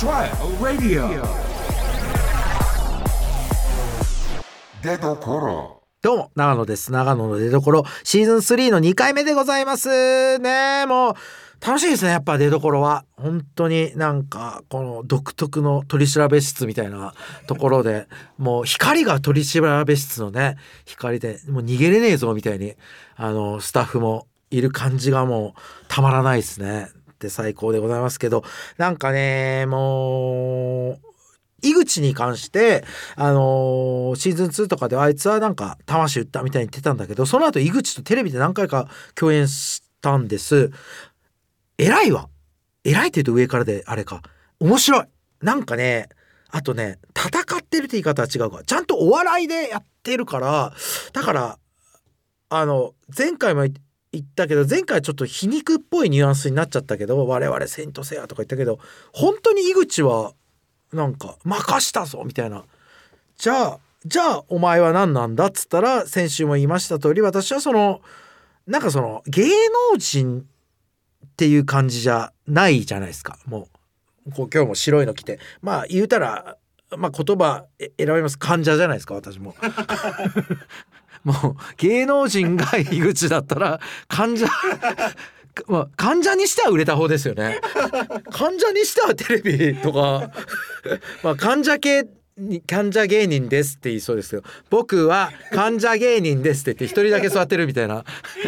Trial Radio 出どころどうも、長野です。長野の出所、シーズン3の2回目でございます。ねもう、楽しいですね、やっぱ出所は。本当になんか、この独特の取り調べ室みたいなところで、もう光が取り調べ室のね、光で、もう逃げれねえぞみたいに、あの、スタッフもいる感じがもうたまらないですね。で最高でございますけど、なんかね、もう、井口に関して、あのーシーズン2とかであいつはなんか魂売ったみたいに言ってたんだけどその後井口とテレビで何回か共演したんです。偉いわ。偉いって言うと上からであれか。面白い。なんかねあとね戦ってるって言い方は違うか。ちゃんとお笑いでやってるからだからあの前回も言ったけど前回ちょっと皮肉っぽいニュアンスになっちゃったけど我々セイントセイヤとか言ったけど本当に井口はなんか任したぞみたいな。じゃあじゃあお前は何なんだっつったら先週も言いました通り私はそのなんかその芸能人っていう感じじゃないじゃないですか。もうこう今日も白いの着て。まあ言うたらまあ言葉選びます。患者じゃないですか私も。もう芸能人が井口だったら患者 まあ患者にしては売れた方ですよね。患者にしてはテレビとかまあ患者系に患者芸人ですって言いそうですけど僕は患者芸人ですって言って一人だけ座ってるみたいな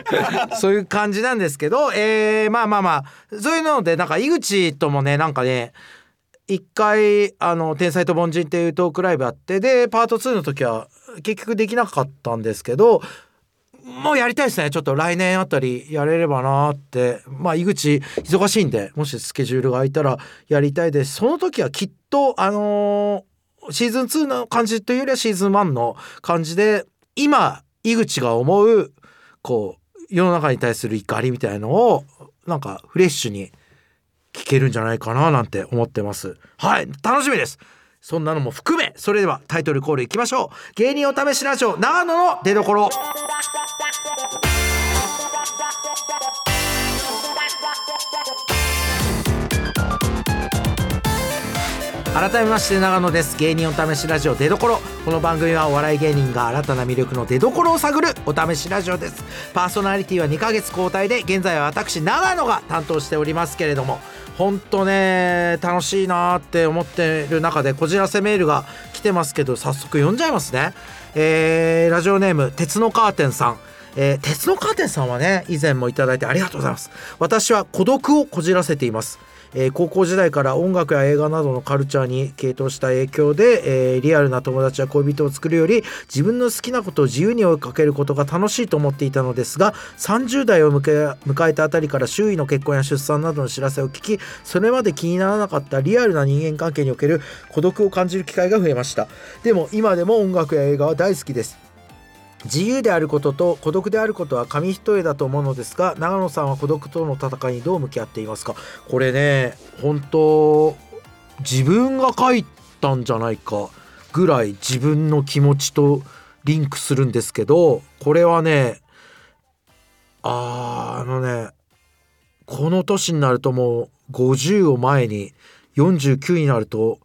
そういう感じなんですけど、えー、まあまあまあそういうのでなんか井口ともねなんかね一回あの「天才と凡人」っていうトークライブあってでパート2の時は結局できなかったんですけどもうやりたいですね。ちょっと来年あたりやれればなって。まあ井口忙しいんでもしスケジュールが空いたらやりたいです。その時はきっとあのーシーズン2の感じというよりはシーズン1の感じで今井口が思うこう世の中に対する怒りみたいのをなんかフレッシュに聞けるんじゃないかななんて思ってます。はい楽しみです。そんなのも含めそれではタイトルコールいきましょう。芸人お試しラジオ長野の出所。改めまして長野です。芸人お試しラジオ出所。この番組はお笑い芸人が新たな魅力の出所を探るお試しラジオです。パーソナリティは2ヶ月交代で現在は私長野が担当しておりますけれども本当ね楽しいなって思ってる中でこじらせメールが来てますけど早速読んじゃいますね。えー、ラジオネーム鉄のカーテンさん。えー鉄のカーテンさんはね以前も頂いてありがとうございます。私は孤独をこじらせています。えー高校時代から音楽や映画などのカルチャーに傾倒した影響で、えーリアルな友達や恋人を作るより自分の好きなことを自由に追いかけることが楽しいと思っていたのですが30代を迎え迎えたあたりから周囲の結婚や出産などの知らせを聞きそれまで気にならなかったリアルな人間関係における孤独を感じる機会が増えました。でも今でも音楽や映画は大好きです。自由であることと孤独であることは紙一重だと思うのですが長野さんは孤独との戦いにどう向き合っていますか？これね本当自分が書いたんじゃないかぐらい自分の気持ちとリンクするんですけどこれはねああのねこの年になるともう50を前に49になると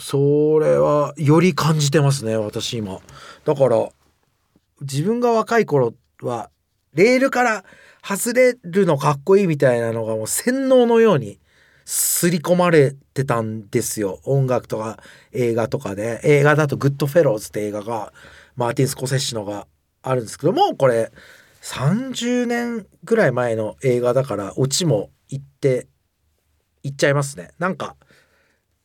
それはより感じてますね私今。だから自分が若い頃はレールから外れるのかっこいいみたいなのがもう洗脳のように刷り込まれてたんですよ。音楽とか映画とかで。映画だと「グッドフェローズ」って映画がマーティン・スコセッシのがあるんですけどもこれ30年ぐらい前の映画だからオチも言って言っちゃいますね。なんか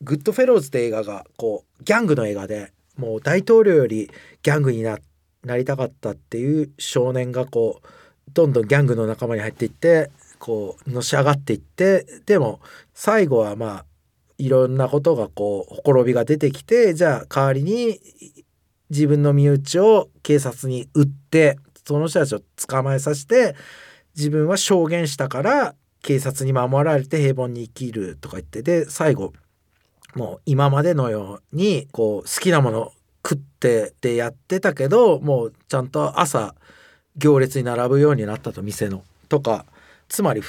グッドフェローズって映画がこうギャングの映画でもう大統領よりギャングになってなりたかったっていう少年がこうどんどんギャングの仲間に入っていってこうのし上がっていってでも最後はまあいろんなことがこうほころびが出てきてじゃあ代わりに自分の身内を警察に撃ってその人たちを捕まえさせて自分は証言したから警察に守られて平凡に生きるとか言ってで最後もう今までのようにこう好きなもの食ってってやってたけどもうちゃんと朝行列に並ぶようになったと店のとかつまり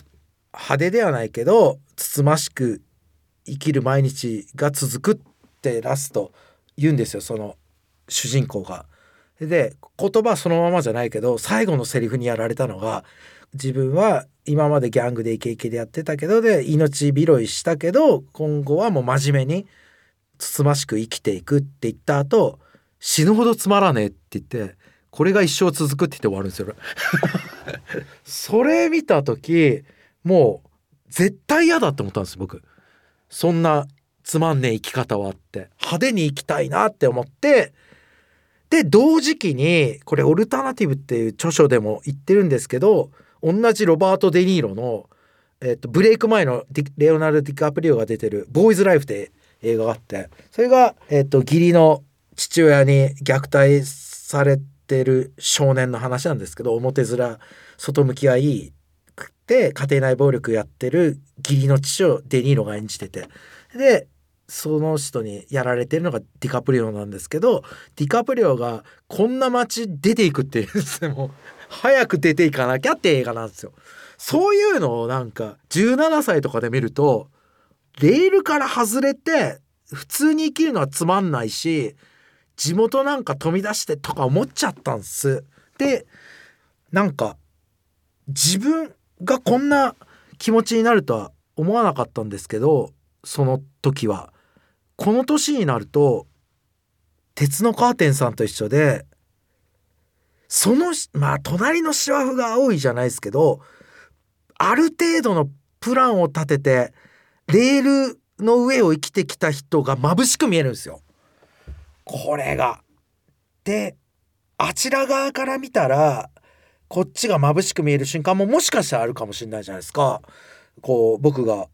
派手ではないけどつつましく生きる毎日が続くってラスト言うんですよその主人公が。で言葉そのままじゃないけど最後のセリフにやられたのが自分は今までギャングでイケイケでやってたけどで命拾いしたけど今後はもう真面目につつましく生きていくって言った後死ぬほどつまらねえって言ってこれが一生続くって言って終わるんですよ。それ見た時もう絶対嫌だって思ったんです僕。そんなつまんねえ生き方はあって派手に生きたいなって思ってで同時期にこれ「オルタナティブ」っていう著書でも言ってるんですけど同じロバート・デ・ニーロの、えっと、ブレイク前のレオナルド・ディカプリオが出てる「ボーイズ・ライフ」って映画があってそれが、えっと、義理の父親に虐待されてる少年の話なんですけど表面外向きがいいくて家庭内暴力やってる義理の父をデ・ニーロが演じててでその人にやられてるのがディカプリオなんですけどディカプリオがこんな街出ていくっていうんですもう早く出ていかなきゃって映画なんですよ。そういうのをなんか17歳とかで見るとレールから外れて普通に生きるのはつまんないし地元なんか飛び出してとか思っちゃったんです。でなんか自分がこんな気持ちになるとは思わなかったんですけどその時はこの年になると鉄のカーテンさんと一緒でそのまあ隣の芝生が青いじゃないですけどある程度のプランを立ててレールの上を生きてきた人が眩しく見えるんですよ。これが。であちら側から見たらこっちが眩しく見える瞬間ももしかしたらあるかもしれないじゃないですか。こう僕が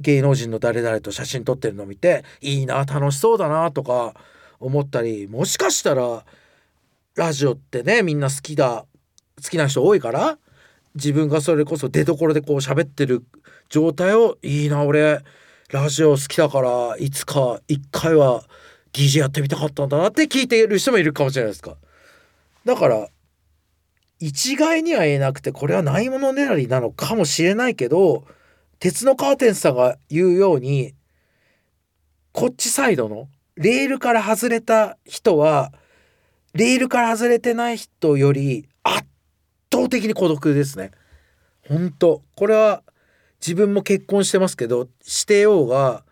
芸能人の誰々と写真撮ってるのを見ていいな楽しそうだなとか思ったりもしかしたらラジオってねみんな好きだ好きな人多いから自分がそれこそ出どころでこう喋ってる状態をいいな俺ラジオ好きだからいつか一回は DJ やってみたかったんだなって聞いている人もいるかもしれないですか。だから一概には言えなくてこれはないものねだりなのかもしれないけど鉄のカーテンさんが言うようにこっちサイドのレールから外れた人はレールから外れてない人より圧倒的に孤独ですね。本当これは自分も結婚してますけどしてようが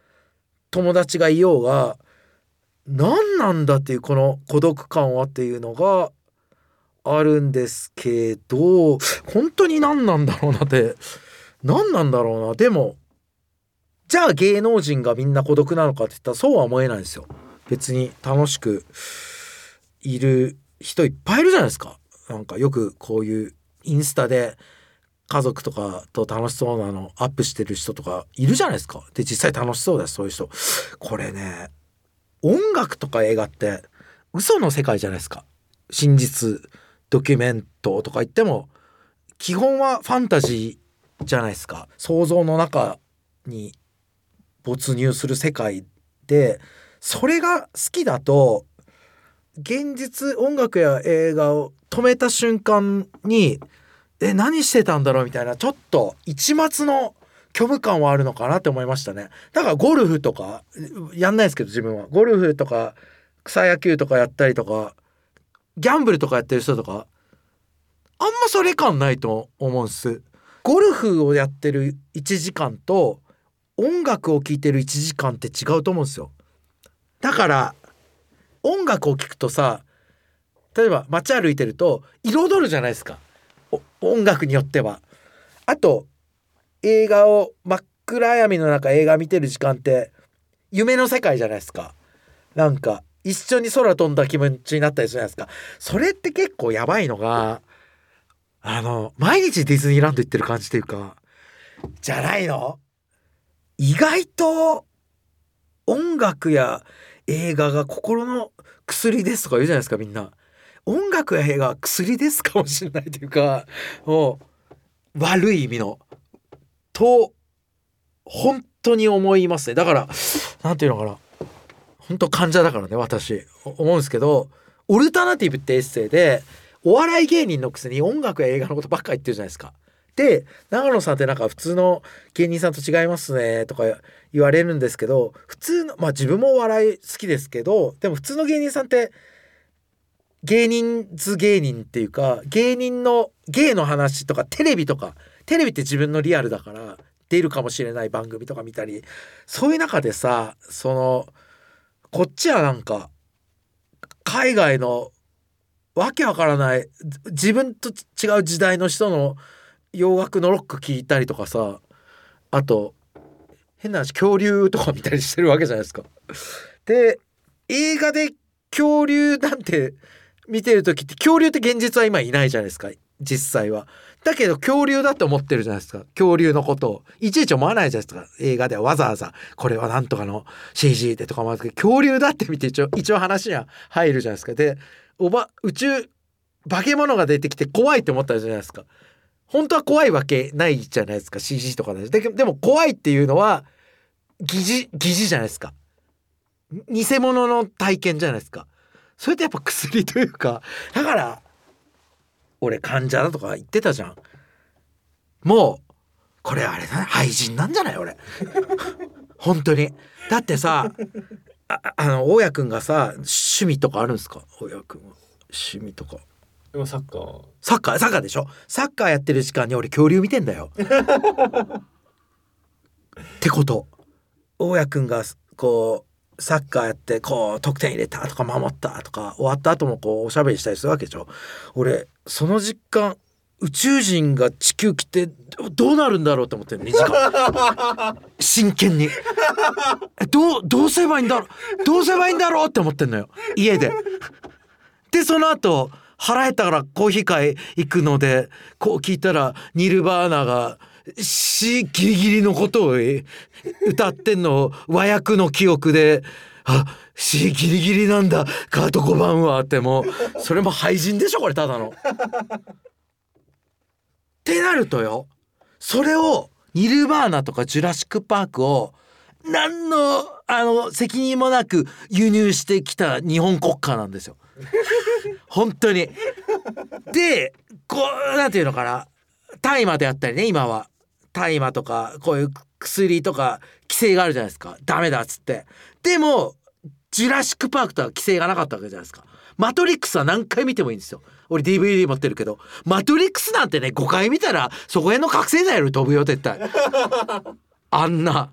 友達がいようが何なんだっていうこの孤独感はっていうのがあるんですけど本当に何なんだろうなって何なんだろうな。でもじゃあ芸能人がみんな孤独なのかって言ったらそうは思えないですよ。別に楽しくいる人いっぱいいるじゃないですか。なんかよくこういうインスタで家族とかと楽しそうなのアップしてる人とかいるじゃないですか。で実際楽しそうですそういう人。これね音楽とか映画って嘘の世界じゃないですか。真実ドキュメントとか言っても基本はファンタジーじゃないですか。想像の中に没入する世界でそれが好きだと現実音楽や映画を止めた瞬間にえ何してたんだろうみたいなちょっと一末の虚無感はあるのかなって思いましたね。だからゴルフとかやんないですけど自分は。ゴルフとか草野球とかやったりとかギャンブルとかやってる人とかあんまそれ感ないと思うんです。ゴルフをやってる1時間と音楽を聴いてる1時間って違うと思うんですよ。だから音楽を聴くとさ例えば街歩いてると彩るじゃないですか。音楽によっては。あと映画を真っ暗闇の中映画見てる時間って夢の世界じゃないですか。なんか一緒に空飛んだ気持ちになったりするじゃないですか。それって結構やばいのがあの毎日ディズニーランド行ってる感じというかじゃないの？意外と音楽や映画が心の薬ですとか言うじゃないですかみんな。音楽や映画は薬ですかもしれないというかもう悪い意味の。と本当に思いますね。だから何て言うのかな。本当患者だからね私。思うんですけどオルタナティブってエッセイでお笑い芸人のくせに音楽や映画のことばっか言ってるじゃないですか。で長野さんってなんか普通の芸人さんと違いますねとか言われるんですけど普通のまあ自分もお笑い好きですけどでも普通の芸人さんって芸人図芸人っていうか芸人の芸の話とかテレビとかテレビって自分のリアルだから出るかもしれない番組とか見たりそういう中でさそのこっちはなんか海外のわけわからない自分と違う時代の人の洋楽のロック聴いたりとかさあと変な話恐竜とか見たりしてるわけじゃないですか。で映画で恐竜なんて見てる時って恐竜って現実は今いないじゃないですか実際は。だけど恐竜だって思ってるじゃないですか。恐竜のことを。いちいち思わないじゃないですか。映画ではわざわざこれはなんとかの CG でとかも恐竜だって見て一応一応話には入るじゃないですか。でおば宇宙化け物が出てきて怖いって思ったじゃないですか。本当は怖いわけないじゃないですか。CG とかで。ででも怖いっていうのは疑似疑似じゃないですか。偽物の体験じゃないですか。それってやっぱ薬というか。だから俺患者だとか言ってたじゃん。もうこれあれだね。廃人なんじゃない俺。本当に。だってさああの大家くんがさ趣味とかあるんですか？大家くんは。趣味とか。でもサッカー。サッカー？サッカーでしょ？サッカーやってる時間に俺恐竜見てんだよ。ってこと。大家くんがこうサッカーやってこう得点入れたとか守ったとか終わった後もこうおしゃべりしたりするわけでしょ。俺その実感宇宙人が地球来てどどうなるんだろうと思ってる2時間。真剣に。えどうどうすればいいんだろうどうすればいいんだろうって思ってんのよ。家で。でその後腹減ったからコーヒー会行くのでこう聞いたらニルバーナがしギリギリのことを歌ってんの和訳の記憶であしギリギリなんだカート5番はってもうそれも廃人でしょこれただの。ってなるとよそれをニルバーナとかジュラシック・パークを何のあの責任もなく輸入してきた日本国家なんですよ。本当に。でこうなんていうのかな大麻であったりね今は大麻とかこういう薬とか規制があるじゃないですかダメだっつって。でもジュラシック・パークとは規制がなかったわけじゃないですか。マトリックスは何回見てもいいんですよ。俺 DVD 持ってるけどマトリックスなんてね5回見たらそこへの覚醒剤より飛ぶよ絶対。あんな。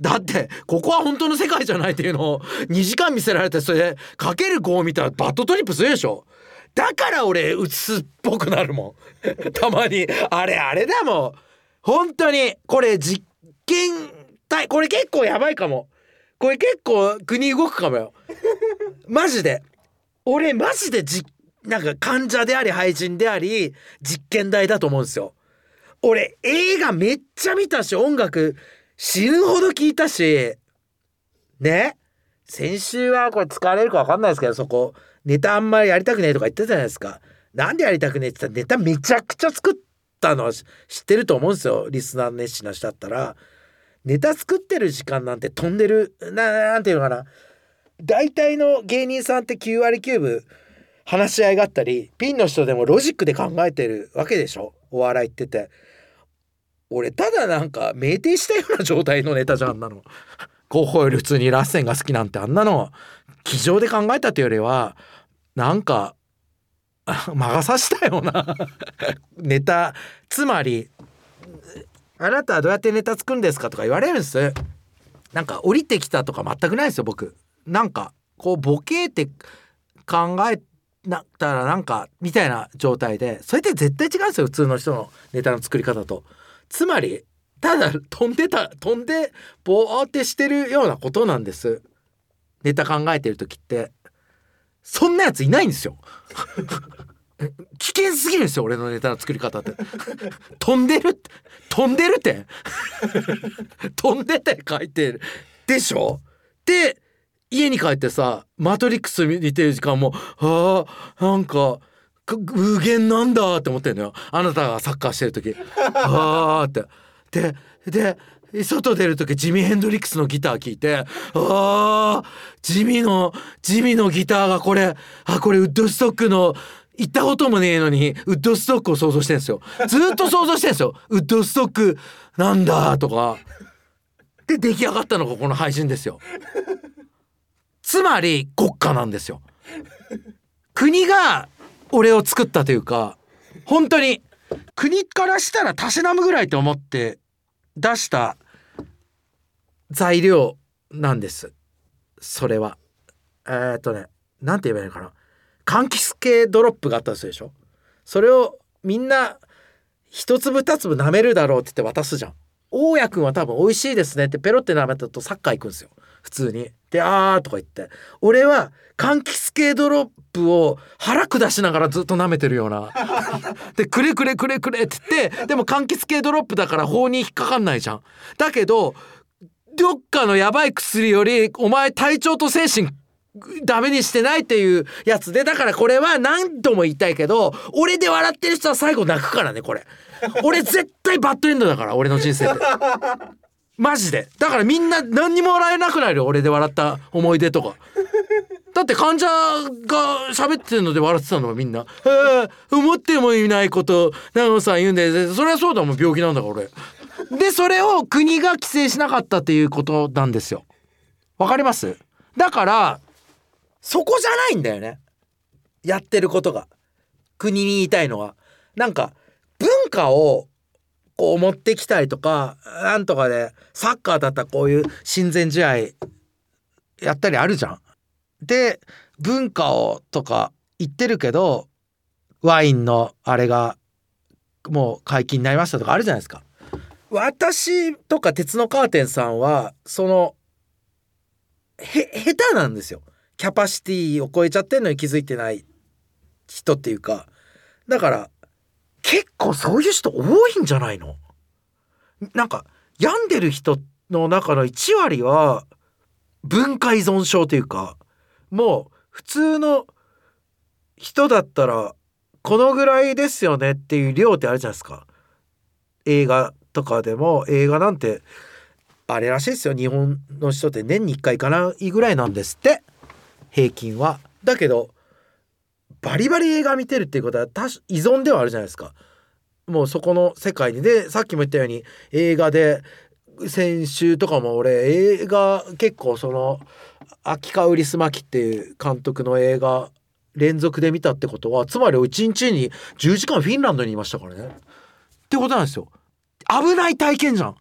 だってここは本当の世界じゃないっていうのを2時間見せられてそれでかける5を見たらバッドトリップするでしょ。だから俺うつっぽくなるもん。たまにあれあれだもん。本当にこれ実験体これ結構やばいかも。これ結構国動くかもよ。マジで。俺マジでじなんか患者であり廃人であり実験台だと思うんですよ。俺映画めっちゃ見たし音楽死ぬほど聞いたしね？先週はこれ使われるか分かんないですけどそこネタあんまりやりたくねえとか言ってたじゃないですか。なんでやりたくねえって言ったらネタめちゃくちゃ作ってたのは知ってると思うんですよ。リスナー熱心な人だったら。ネタ作ってる時間なんて飛んでるなんていうのかな。大体の芸人さんって9割9分話し合いがあったりピンの人でもロジックで考えてるわけでしょ。お笑いってて。俺ただなんか酩酊したような状態のネタじゃんあんなの。候補より普通にラッセンが好きなんてあんなの。机上で考えたというよりはなんか 魔が差したよな。ネタつまりあなたはどうやってネタ作るんですかとか言われるんです。なんか降りてきたとか全くないですよ僕。なんかこうボケって考えなったらなんかみたいな状態で。それって絶対違うんですよ普通の人のネタの作り方と。つまりただ飛んでた飛んでボーってしてるようなことなんです。ネタ考えてる時って。そんなやついないんですよ。危険すぎるんですよ俺のネタの作り方って。飛んでるって飛んでるって。飛んでて書いてる。でしょ？で家に帰ってさ「マトリックス」見てる時間もあーなんかか無限なんだって思ってんのよ。あなたがサッカーしてる時。あーって。でで外出る時ジミー・ヘンドリックスのギター聴いてあージミーのジミーのギターがこれあこれウッドストックの行ったこともねえのにウッドストックを想像してんですよ。ずっと想像してんですよ。ウッドストックなんだとか。で出来上がったのがこの配信ですよ。つまり国家なんですよ。国が俺を作ったというか本当に国からしたらたしなむぐらいと思って出した材料なんです。それは。えーっとねなんて言えばいいのかな。柑橘系ドロップがあったとするでしょ。それをみんな一粒二粒舐めるだろうって言って渡すじゃん。大家君は多分美味しいですねってペロって舐めたとサッカー行くんですよ。普通に。であーとか言って。俺は柑橘系ドロップを腹下しながらずっと舐めてるような。でくれくれくれくれって言って。でも柑橘系ドロップだから法に引っかかんないじゃん。だけどどっかのやばい薬よりお前体調と精神ダメにしてないっていうやつでだからこれは何度も言いたいけど俺で笑ってる人は最後泣くからねこれ。俺絶対バッドエンドだから俺の人生で。マジで。だからみんな何にも笑えなくなるよ俺で笑った思い出とか。だって患者が喋ってるので笑ってたのはみんな「えー、思ってもいないこと長野さん言うんでそれはそうだもん病気なんだから俺」でそれを国が規制しなかったっていうことなんですよ。わかります？だからそこじゃないんだよね。やってることが。国に言いたいのは。なんか文化をこう持ってきたりとかなんとかでサッカーだったらこういう親善試合やったりあるじゃん。で文化をとか言ってるけどワインのあれがもう解禁になりましたとかあるじゃないですか。私とか鉄のカーテンさんはそのへ下手なんですよ。キャパシティを超えちゃってんのに気づいてない人っていうか。だから結構そういう人多いんじゃないの？なんか病んでる人の中の1割は文化依存症というか。もう普通の人だったらこのぐらいですよねっていう量ってあるじゃないですか。映画とかでも映画なんてあれらしいですよ日本の人って年に1回行かないぐらいなんですって平均は。だけどバリバリ映画見てるっていうことは多依存ではあるじゃないですか。もうそこの世界にでさっきも言ったように映画で先週とかも俺映画結構その秋川ウリスマキっていう監督の映画連続で見たってことはつまり1日に10時間フィンランドにいましたからね。ってことなんですよ。危ない体験じゃん。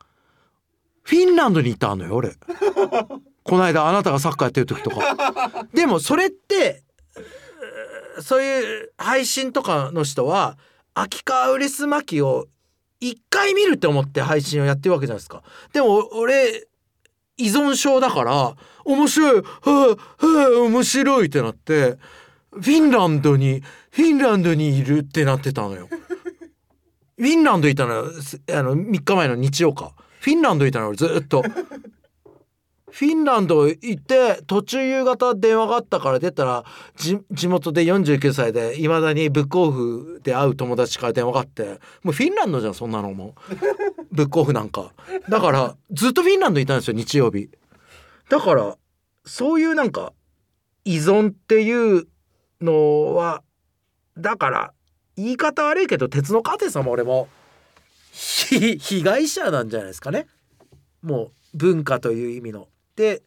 フィンランドにいたのよ俺。この間あなたがサッカーやってる時とか。でもそれってそういう配信とかの人は秋川ウリスマキを一回見るって思って配信をやってるわけじゃないですか。でも俺依存症だから面白いはあはあ面白いってなってフィンランドにフィンランドにいるってなってたのよ。フィンランドいたのあの3日前の日曜か。フィンランドいたのよずっと。フィンランド行って途中夕方電話があったから出たらじ地元で49歳でいまだにブックオフで会う友達から電話があって。もうフィンランドじゃんそんなのもう。ブックオフなんか。だからずっとフィンランドにいたんですよ日曜日。だからそういうなんか依存っていうのはだから言い方悪いけど鉄のカーテンさんも。俺も被害者なんじゃないですかね。もう文化という意味の。で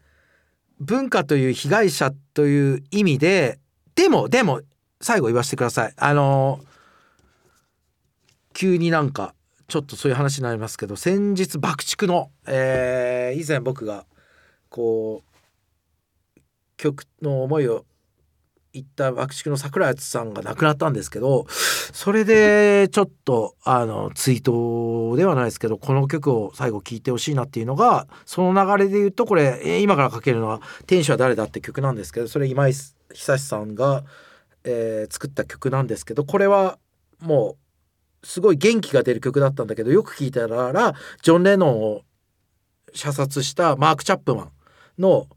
文化という被害者という意味ででもでも最後言わせてください。あの急になんかちょっとそういう話になりますけど先日爆竹の、えー以前僕がこう曲の思いを言った爆竹の桜井敦さんが亡くなったんですけどそれでちょっとあのツイートではないですけどこの曲を最後聴いてほしいなっていうのがその流れで言うとこれ今からかけるのは「天使は誰だ?」って曲なんですけどそれ今井久志さんが、えー作った曲なんですけどこれはもうすごい元気が出る曲だったんだけどよく聴いたらジョン・レノンを射殺したマーク・チャップマンの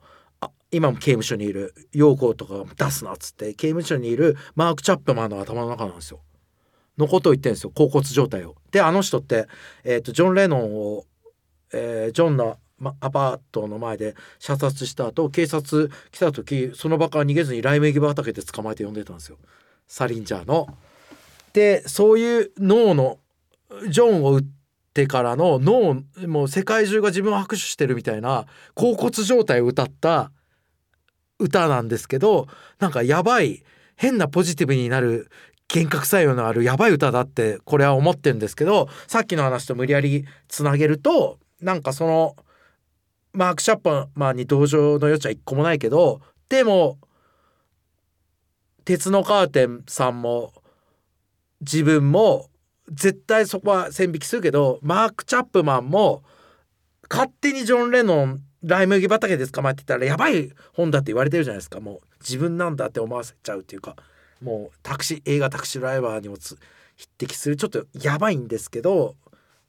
今も刑務所にいる陽子とか出すなっつって刑務所にいるマーク・チャップマンの頭の中なんですよ。のことを言ってるんですよ恍惚状態を。であの人って、えー、とジョン・レノンを、えージョンの、ま、アパートの前で射殺した後警察来た時その場から逃げずにライ麦畑で捕まえて呼んでたんですよ。サリンジャーの。でそういう脳のジョンを打ってからの脳もう世界中が自分を拍手してるみたいな恍惚状態を歌った歌なんですけどなんかやばい変なポジティブになる幻覚作用のあるやばい歌だってこれは思ってるんですけどさっきの話と無理やりつなげるとなんかそのマーク・シャッパーマンに同情の余地は一個もないけどでも鉄のカーテンさんも自分も絶対そこは線引きするけどマーク・チャップマンも勝手にジョン・レノンライ麦畑で捕まえてたらやばい本だって言われてるじゃないですか。もう自分なんだって思わせちゃうっていうか。もうタクシー映画「タクシードライバー」にも匹敵するちょっとやばいんですけど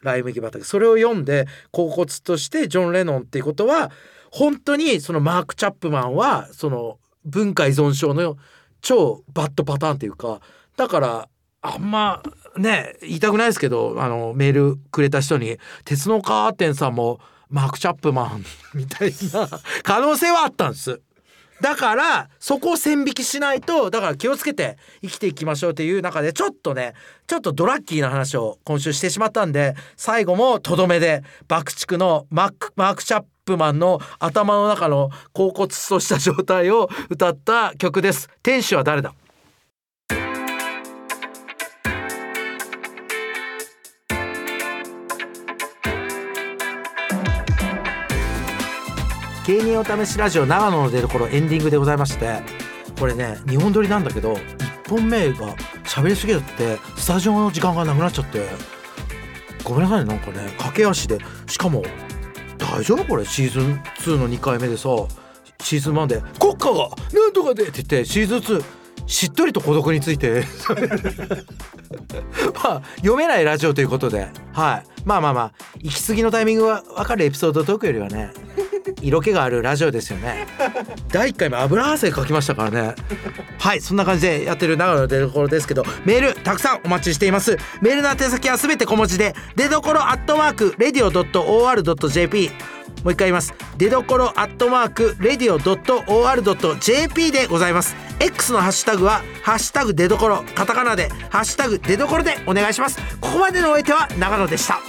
ライ麦畑。それを読んで恍惚としてジョン・レノンっていうことは本当にそのマーク・チャップマンはその文化依存症の超バッドパターンっていうかだからあんまね言いたくないですけどあのメールくれた人に「鉄のカーテンさんもマーク・チャップマン」みたいな可能性はあったんです。だからそこを線引きしないとだから気をつけて生きていきましょうっていう中でちょっとねちょっとドラッキーな話を今週してしまったんで最後もとどめで爆竹のマークマーク・チャップマンの頭の中の恍惚とした状態を歌った曲です。天使は誰だ？芸人お試しラジオ長野の出所エンディングでございましてこれね2本撮りなんだけど1本目が喋りすぎちゃってスタジオの時間がなくなっちゃってごめんなさいねなんかね駆け足で。しかも大丈夫これ？シーズン2の2回目でさシーズン1で「国家がなんとかで」って言ってシーズン2しっとりと孤独について。まあ読めないラジオということで。はい。まあまあまあ行き過ぎのタイミングは分かるエピソードトークよりはね。色気があるラジオですよね。第1回目油汗かきましたからね。はいそんな感じでやってる永野の出所ですけどメールたくさんお待ちしています。メールの宛先はすべて小文字で出所アットマークレディオ .or.jp もう一回言います。出所アットマークレディオ .or.jp でございます。X のハッシュタグはハッシュタグ出所カタカナでハッシュタグ出所でお願いします。ここまでのお相手は永野でした